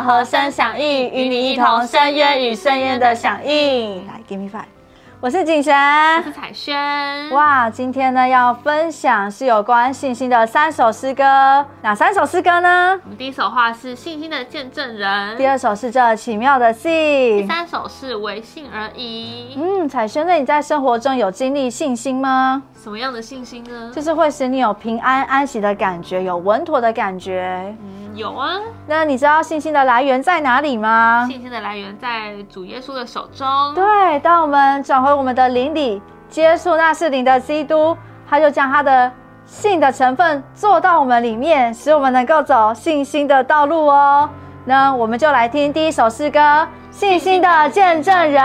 和声响应，与你一同深渊与深渊的响应。来，Give me five。我是景神，我是彩萱。哇，今天呢要分享是有关信心的三首诗歌。哪三首诗歌呢？我们第一首话是信心的见证人，第二首是这奇妙的信，第三首是唯信而已。嗯，彩萱，那你在生活中有经历信心吗？什么样的信心呢？就是会使你有平安安息的感觉，有稳妥的感觉。嗯，有啊。那你知道信心的来源在哪里吗？信心的来源在主耶稣的手中。对，当我们转回我们的灵里，接触那是灵的基督，他就将他的信的成分做到我们里面，使我们能够走信心的道路哦。那我们就来听第一首诗歌《信心的见证人》。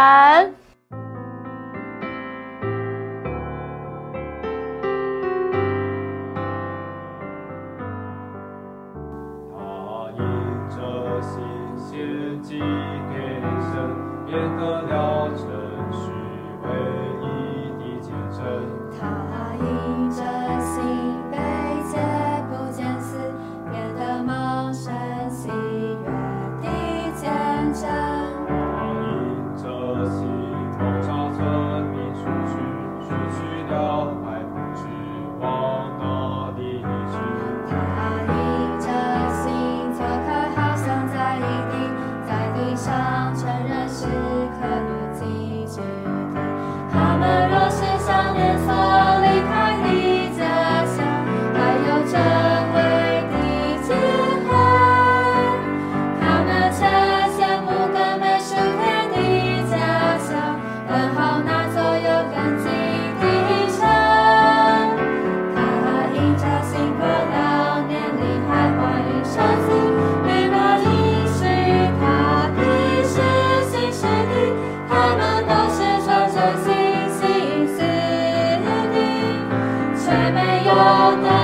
再没有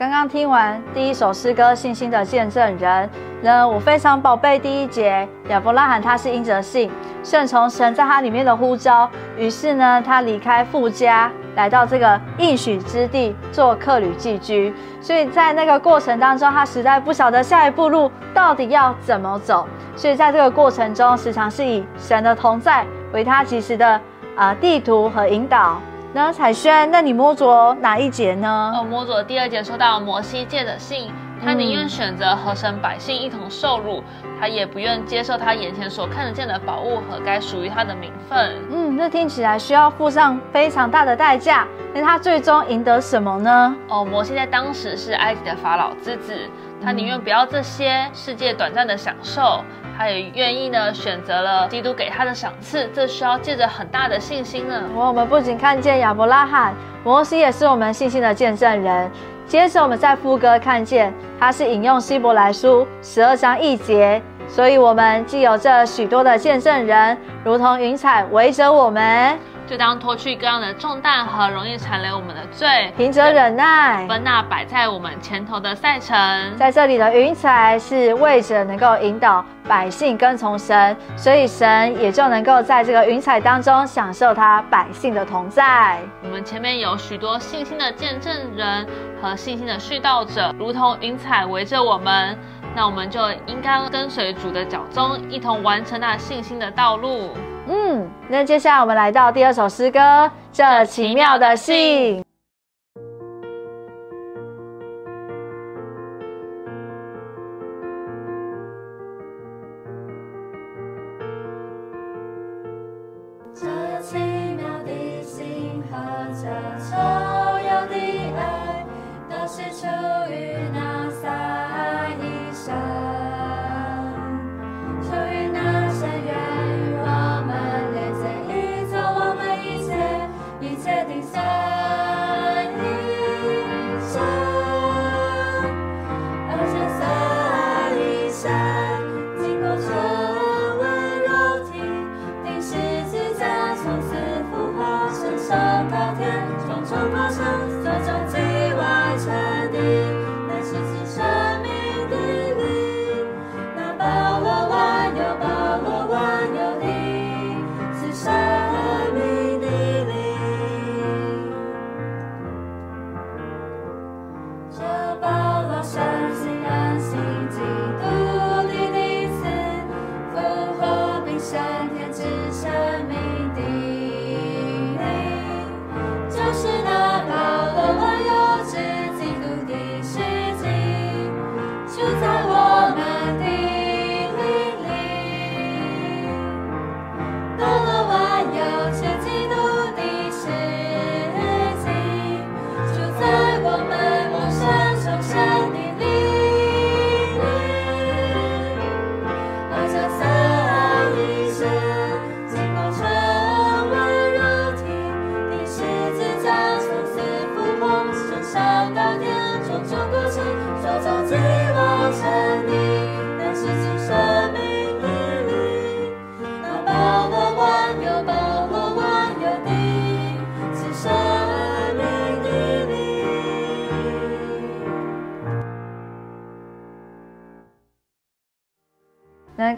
刚刚听完第一首诗歌《信心的见证人》呢，我非常宝贝第一节，亚伯拉罕他是因着信顺从神在他里面的呼召，于是呢，他离开父家，来到这个应许之地做客旅寄居。所以在那个过程当中，他实在不晓得下一步路到底要怎么走。所以在这个过程中，时常是以神的同在为他及时的啊地图和引导。那彩轩，那你摸着哪一节呢？哦，摸着第二节说到摩西借的信，他宁愿选择和神百姓一同受辱，他也不愿接受他眼前所看得见的宝物和该属于他的名分。嗯，那听起来需要付上非常大的代价。那他最终赢得什么呢？哦，摩西在当时是埃及的法老之子，他宁愿不要这些世界短暂的享受。他也愿意呢，选择了基督给他的赏赐，这需要借着很大的信心呢。我们不仅看见亚伯拉罕、摩西，也是我们信心的见证人。接着我们在副歌看见，他是引用希伯来书十二章一节，所以我们既有这许多的见证人，如同云彩围着我们。就当脱去各样的重担和容易残留我们的罪，凭着忍耐，分那摆在我们前头的赛程。在这里的云彩是为着能够引导百姓跟从神，所以神也就能够在这个云彩当中享受他百姓的同在。我们前面有许多信心的见证人和信心的殉道者，如同云彩围着我们，那我们就应该跟随主的脚踪，一同完成那信心的道路。嗯，那接下来我们来到第二首诗歌《这奇妙的信》。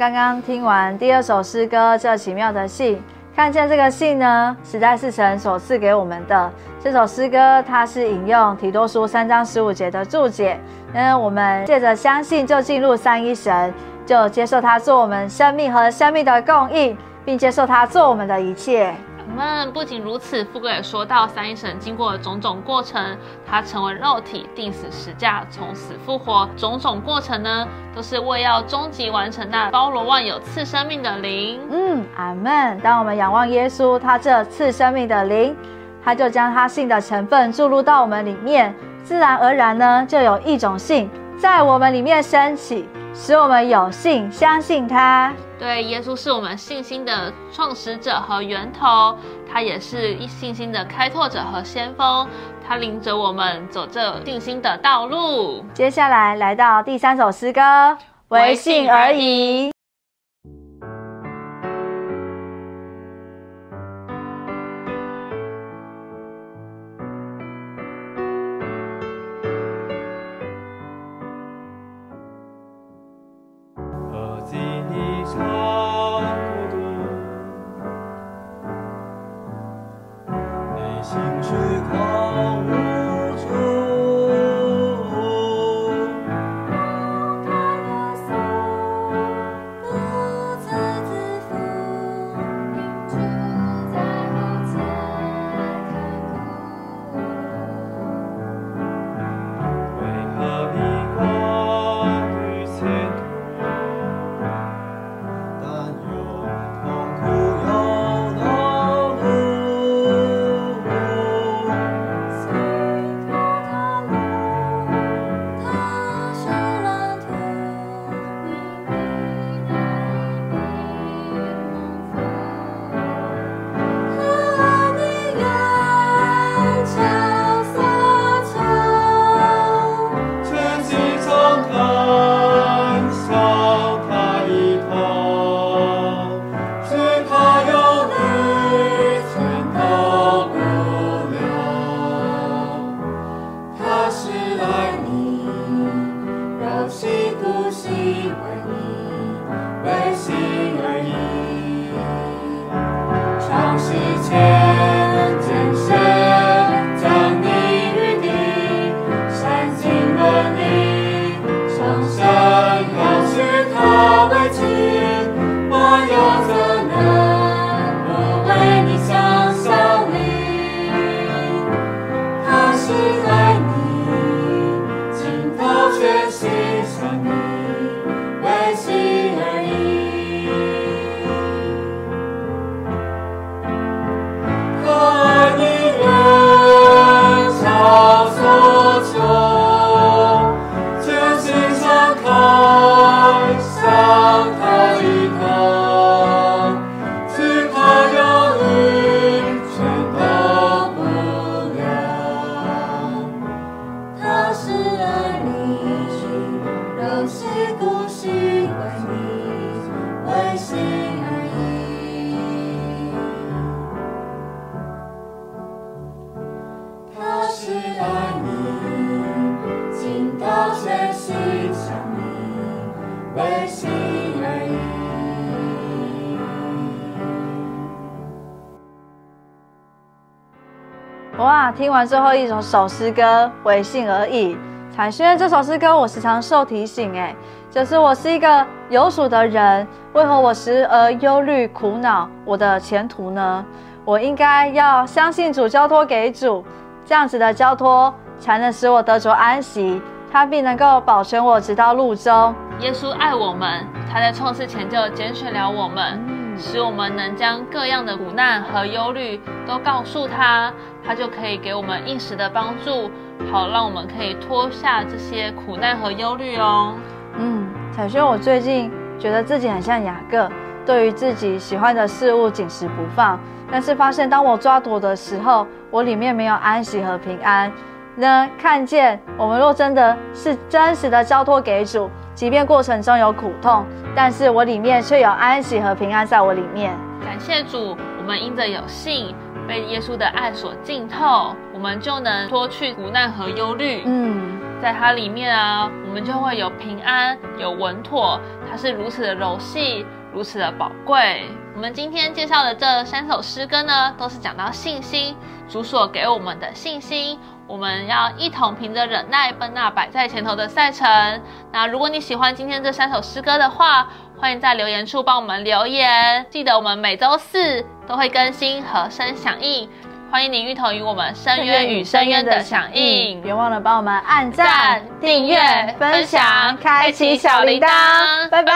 刚刚听完第二首诗歌《这奇妙的信》，看见这个信呢，实在是神所赐给我们的。这首诗歌它是引用提多书三章十五节的注解。那我们借着相信，就进入三一神，就接受他做我们生命和生命的供应，并接受他做我们的一切。们不仅如此，富贵也说到三一神经过种种过程，他成为肉体，定死十架，从死复活，种种过程呢，都是为要终极完成那包罗万有赐生命的灵。嗯，阿门。当我们仰望耶稣，他这赐生命的灵，他就将他性的成分注入到我们里面，自然而然呢，就有一种性在我们里面升起。使我们有信相信他，对耶稣是我们信心的创始者和源头，他也是信心的开拓者和先锋，他领着我们走这信心的道路。接下来来到第三首诗歌，唯信而已。哇！听完最后一首首诗歌《为信而已》，彩轩这首诗歌我时常受提醒，哎，就是我是一个有属的人，为何我时而忧虑苦恼我的前途呢？我应该要相信主，交托给主，这样子的交托才能使我得着安息，他必能够保全我直到路中。耶稣爱我们，他在创世前就拣选了我们。使我们能将各样的苦难和忧虑都告诉他，他就可以给我们一时的帮助，好让我们可以脱下这些苦难和忧虑哦。嗯，彩萱，我最近觉得自己很像雅各，对于自己喜欢的事物紧持不放，但是发现当我抓夺的时候，我里面没有安息和平安。呢，看见我们若真的是真实的交托给主，即便过程中有苦痛，但是我里面却有安息和平安在我里面。感谢主，我们因着有信，被耶稣的爱所浸透，我们就能脱去苦难和忧虑。嗯，在它里面啊，我们就会有平安，有稳妥。它是如此的柔细，如此的宝贵。我们今天介绍的这三首诗歌呢，都是讲到信心，主所给我们的信心。我们要一同凭着忍耐奔那摆在前头的赛程。那如果你喜欢今天这三首诗歌的话，欢迎在留言处帮我们留言。记得我们每周四都会更新和声响应，欢迎你一同与我们深渊与深渊的响应。别忘了帮我们按赞、订阅、分享、开启小铃铛。拜拜。